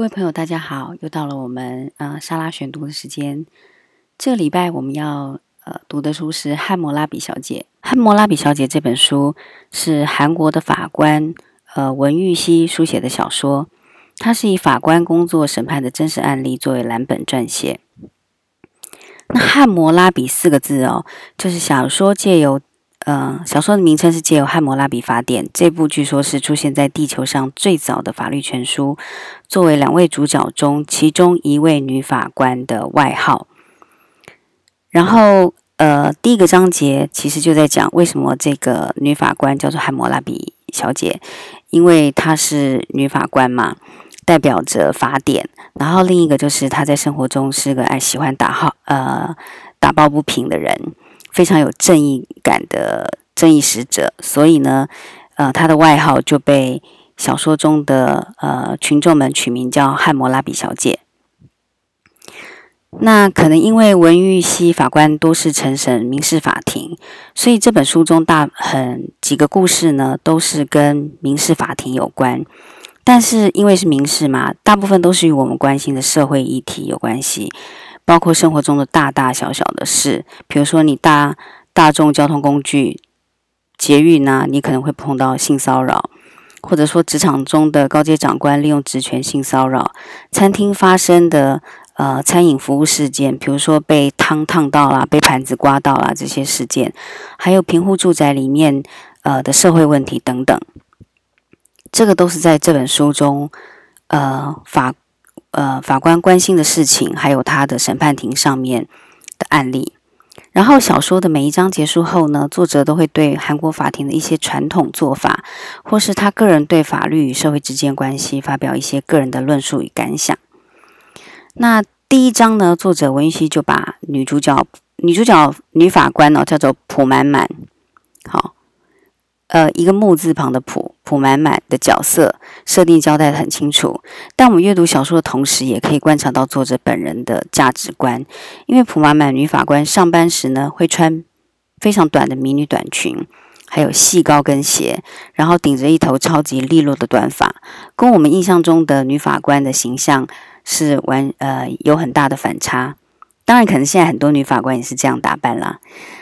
各位朋友，大家好！又到了我们呃莎拉选读的时间。这个礼拜我们要呃读的书是《汉谟拉比小姐》。《汉谟拉比小姐》这本书是韩国的法官呃文玉熙书写的小说，它是以法官工作审判的真实案例作为蓝本撰写。那汉谟拉比四个字哦，就是小说借由。呃，小说的名称是借由《汉谟拉比法典》这部，据说是出现在地球上最早的法律全书，作为两位主角中其中一位女法官的外号。然后，呃，第一个章节其实就在讲为什么这个女法官叫做汉谟拉比小姐，因为她是女法官嘛，代表着法典。然后另一个就是她在生活中是个爱喜欢打号呃打抱不平的人。非常有正义感的正义使者，所以呢，呃，他的外号就被小说中的呃群众们取名叫汉谟拉比小姐。那可能因为文玉熙法官多是承审民事法庭，所以这本书中大很几个故事呢都是跟民事法庭有关。但是因为是民事嘛，大部分都是与我们关心的社会议题有关系。包括生活中的大大小小的事，比如说你大大众交通工具、捷运呢，你可能会碰到性骚扰；或者说职场中的高阶长官利用职权性骚扰；餐厅发生的呃餐饮服务事件，比如说被汤烫到啦、被盘子刮到啦这些事件；还有平户住宅里面呃的社会问题等等，这个都是在这本书中呃法。呃，法官关心的事情，还有他的审判庭上面的案例。然后小说的每一章结束后呢，作者都会对韩国法庭的一些传统做法，或是他个人对法律与社会之间关系发表一些个人的论述与感想。那第一章呢，作者文熙就把女主角女主角女法官哦叫做朴满满，好。呃，一个木字旁的朴朴满满的角色设定交代的很清楚，但我们阅读小说的同时，也可以观察到作者本人的价值观。因为朴满满女法官上班时呢，会穿非常短的迷你短裙，还有细高跟鞋，然后顶着一头超级利落的短发，跟我们印象中的女法官的形象是完呃有很大的反差。当然，可能现在很多女法官也是这样打扮啦。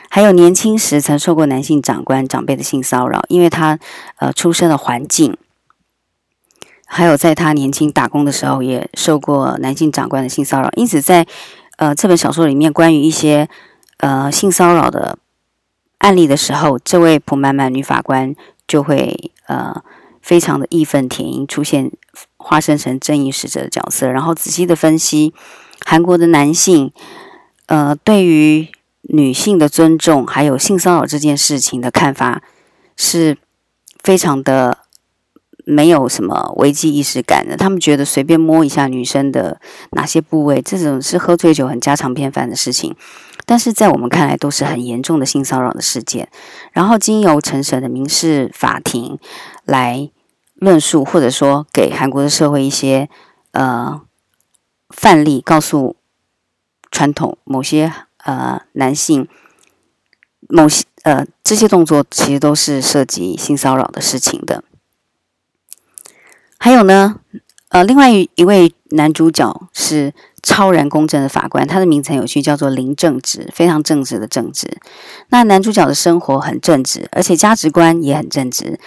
还有年轻时曾受过男性长官长辈的性骚扰，因为他呃出生的环境，还有在他年轻打工的时候也受过男性长官的性骚扰，因此在呃这本小说里面关于一些呃性骚扰的案例的时候，这位朴满满女法官就会呃非常的义愤填膺，出现化身成正义使者的角色，然后仔细的分析韩国的男性呃对于。女性的尊重，还有性骚扰这件事情的看法，是非常的没有什么危机意识感的。他们觉得随便摸一下女生的哪些部位，这种是喝醉酒很家常便饭的事情。但是在我们看来，都是很严重的性骚扰的事件。然后经由陈审的民事法庭来论述，或者说给韩国的社会一些呃范例，告诉传统某些。呃，男性某些呃这些动作其实都是涉及性骚扰的事情的。还有呢，呃，另外一位男主角是超然公正的法官，他的名字有趣，叫做林正直，非常正直的正直。那男主角的生活很正直，而且价值观也很正直，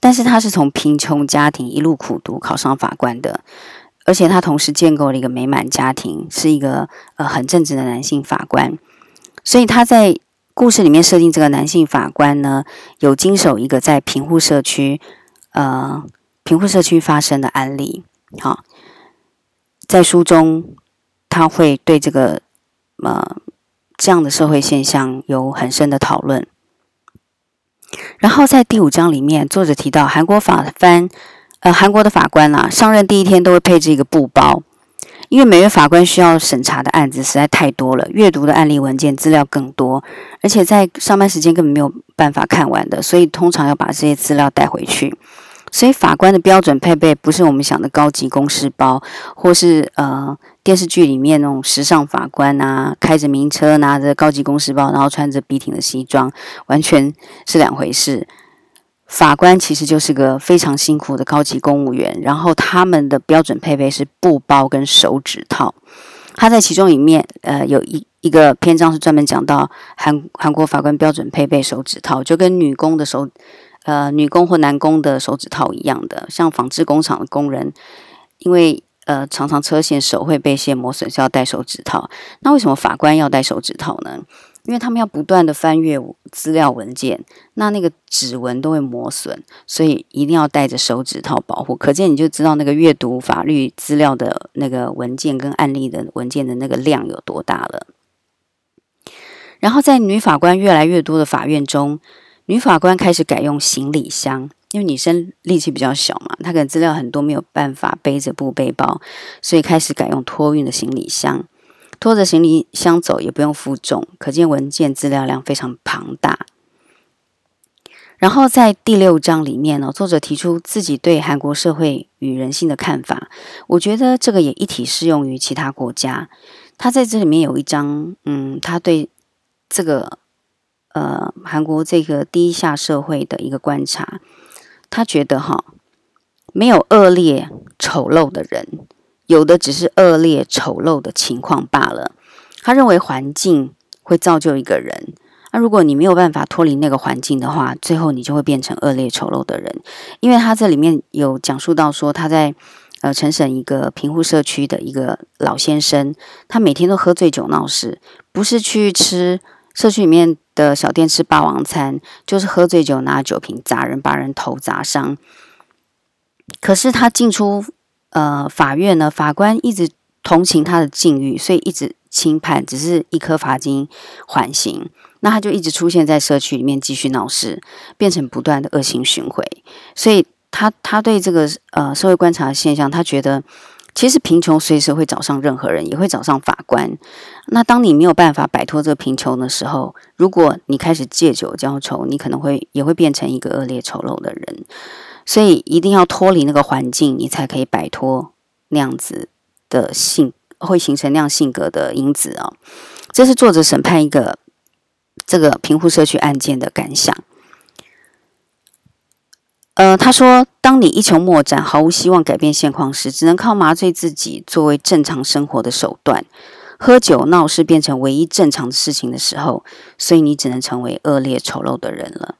但是他是从贫穷家庭一路苦读考上法官的。而且他同时建构了一个美满家庭，是一个呃很正直的男性法官。所以他在故事里面设定这个男性法官呢，有经手一个在贫户社区呃贫户社区发生的案例。好，在书中他会对这个呃这样的社会现象有很深的讨论。然后在第五章里面，作者提到韩国法官。呃，韩国的法官啊，上任第一天都会配置一个布包，因为每位法官需要审查的案子实在太多了，阅读的案例文件资料更多，而且在上班时间根本没有办法看完的，所以通常要把这些资料带回去。所以法官的标准配备不是我们想的高级公事包，或是呃电视剧里面那种时尚法官啊，开着名车，拿着高级公事包，然后穿着笔挺的西装，完全是两回事。法官其实就是个非常辛苦的高级公务员，然后他们的标准配备是布包跟手指套。他在其中里面，呃，有一一个篇章是专门讲到韩韩国法官标准配备手指套，就跟女工的手，呃，女工或男工的手指套一样的。像纺织工厂的工人，因为呃常常车线手会被线磨损，是要戴手指套。那为什么法官要戴手指套呢？因为他们要不断的翻阅资料文件，那那个指纹都会磨损，所以一定要带着手指套保护。可见你就知道那个阅读法律资料的那个文件跟案例的文件的那个量有多大了。然后在女法官越来越多的法院中，女法官开始改用行李箱，因为女生力气比较小嘛，她可能资料很多没有办法背着布背包，所以开始改用托运的行李箱。拖着行李箱走也不用负重，可见文件资料量非常庞大。然后在第六章里面呢，作者提出自己对韩国社会与人性的看法，我觉得这个也一体适用于其他国家。他在这里面有一章，嗯，他对这个呃韩国这个低下社会的一个观察，他觉得哈，没有恶劣丑陋的人。有的只是恶劣丑陋的情况罢了。他认为环境会造就一个人，那如果你没有办法脱离那个环境的话，最后你就会变成恶劣丑陋的人。因为他这里面有讲述到说，他在呃陈省一个贫户社区的一个老先生，他每天都喝醉酒闹事，不是去吃社区里面的小店吃霸王餐，就是喝醉酒拿酒瓶砸人，把人头砸伤。可是他进出。呃，法院呢，法官一直同情他的境遇，所以一直轻判，只是一颗罚金缓刑。那他就一直出现在社区里面继续闹事，变成不断的恶性循环。所以他他对这个呃社会观察的现象，他觉得其实贫穷随时会找上任何人，也会找上法官。那当你没有办法摆脱这个贫穷的时候，如果你开始借酒浇愁，你可能会也会变成一个恶劣丑陋的人。所以一定要脱离那个环境，你才可以摆脱那样子的性，会形成那样性格的因子啊。这是作者审判一个这个贫户社区案件的感想。呃，他说，当你一筹莫展，毫无希望改变现况时，只能靠麻醉自己作为正常生活的手段，喝酒闹事变成唯一正常的事情的时候，所以你只能成为恶劣丑陋的人了。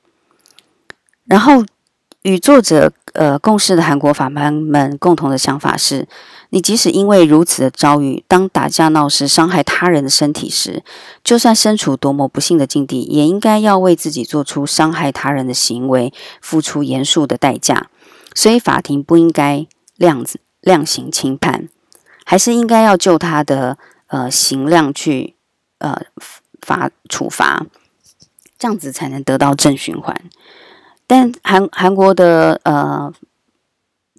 然后。与作者呃共事的韩国法官们共同的想法是：你即使因为如此的遭遇，当打架闹事伤害他人的身体时，就算身处多么不幸的境地，也应该要为自己做出伤害他人的行为付出严肃的代价。所以法庭不应该量量刑轻判，还是应该要就他的呃刑量去呃罚处罚，这样子才能得到正循环。但韩韩国的呃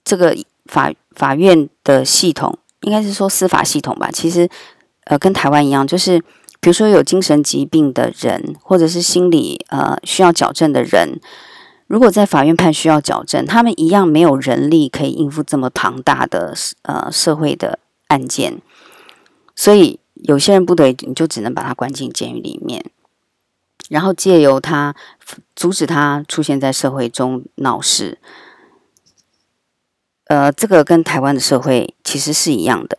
这个法法院的系统，应该是说司法系统吧。其实呃跟台湾一样，就是比如说有精神疾病的人，或者是心理呃需要矫正的人，如果在法院判需要矫正，他们一样没有人力可以应付这么庞大的呃社会的案件，所以有些人不得已，你就只能把他关进监狱里面。然后借由他阻止他出现在社会中闹事，呃，这个跟台湾的社会其实是一样的。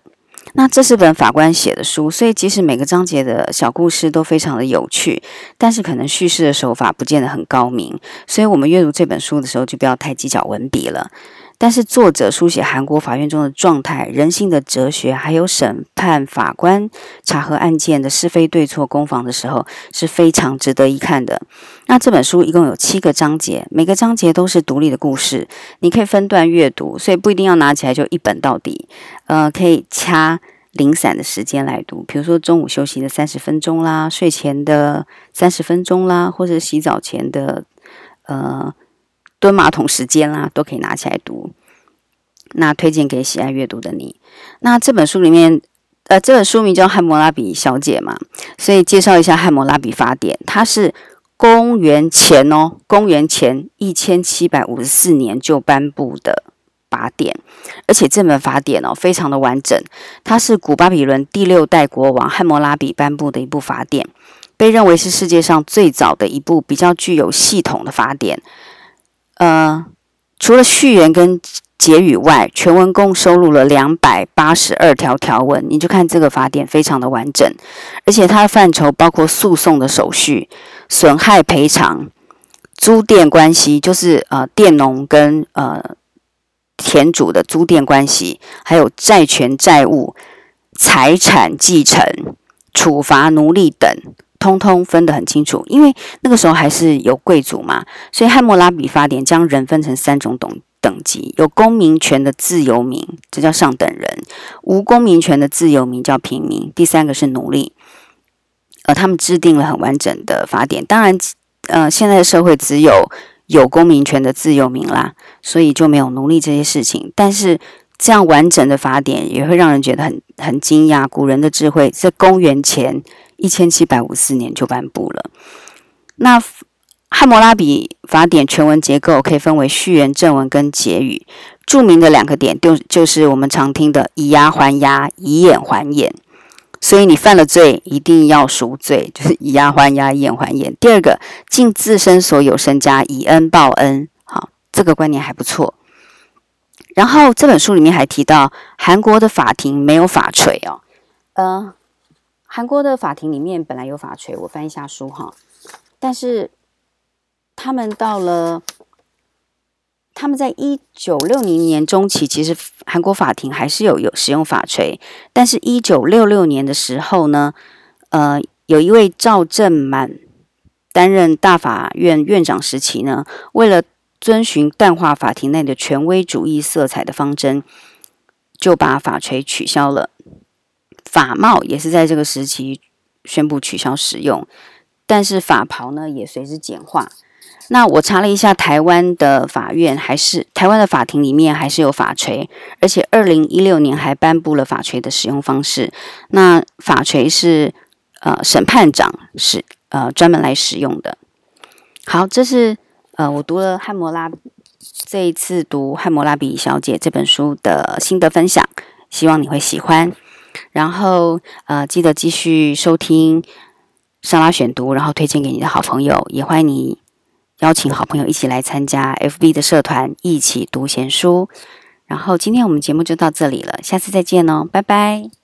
那这是本法官写的书，所以即使每个章节的小故事都非常的有趣，但是可能叙事的手法不见得很高明，所以我们阅读这本书的时候就不要太计较文笔了。但是作者书写韩国法院中的状态、人性的哲学，还有审判法官查核案件的是非对错攻防的时候，是非常值得一看的。那这本书一共有七个章节，每个章节都是独立的故事，你可以分段阅读，所以不一定要拿起来就一本到底。呃，可以掐零散的时间来读，比如说中午休息的三十分钟啦，睡前的三十分钟啦，或者洗澡前的呃。蹲马桶时间啦，都可以拿起来读。那推荐给喜爱阅读的你。那这本书里面，呃，这本书名叫《汉谟拉比小姐》嘛，所以介绍一下《汉谟拉比法典》。它是公元前哦，公元前一千七百五十四年就颁布的法典，而且这本法典哦，非常的完整。它是古巴比伦第六代国王汉谟拉比颁布的一部法典，被认为是世界上最早的一部比较具有系统的法典。呃，除了序言跟结语外，全文共收录了两百八十二条条文。你就看这个法典非常的完整，而且它的范畴包括诉讼的手续、损害赔偿、租佃关系，就是呃佃农跟呃田主的租佃关系，还有债权债务、财产继承、处罚奴隶等。通通分得很清楚，因为那个时候还是有贵族嘛，所以汉谟拉比法典将人分成三种等等级：有公民权的自由民，这叫上等人；无公民权的自由民叫平民；第三个是奴隶。而，他们制定了很完整的法典。当然，呃，现在的社会只有有公民权的自由民啦，所以就没有奴隶这些事情。但是这样完整的法典也会让人觉得很很惊讶，古人的智慧在公元前。一千七百五四年就颁布了。那汉谟拉比法典全文结构可以分为序言、正文跟结语。著名的两个点就就是我们常听的以牙还牙、以眼还眼。所以你犯了罪，一定要赎罪，就是以牙还牙、以眼还眼。第二个，尽自身所有身家，以恩报恩。好，这个观念还不错。然后这本书里面还提到，韩国的法庭没有法锤哦，呃。韩国的法庭里面本来有法锤，我翻一下书哈。但是他们到了，他们在一九六零年中期，其实韩国法庭还是有有使用法锤。但是，一九六六年的时候呢，呃，有一位赵正满担任大法院院长时期呢，为了遵循淡化法庭内的权威主义色彩的方针，就把法锤取消了。法帽也是在这个时期宣布取消使用，但是法袍呢也随之简化。那我查了一下，台湾的法院还是台湾的法庭里面还是有法锤，而且二零一六年还颁布了法锤的使用方式。那法锤是呃审判长是呃专门来使用的。好，这是呃我读了汉谟拉这一次读汉谟拉比小姐这本书的心得分享，希望你会喜欢。然后，呃，记得继续收听莎拉选读，然后推荐给你的好朋友，也欢迎你邀请好朋友一起来参加 FB 的社团，一起读闲书。然后，今天我们节目就到这里了，下次再见哦，拜拜。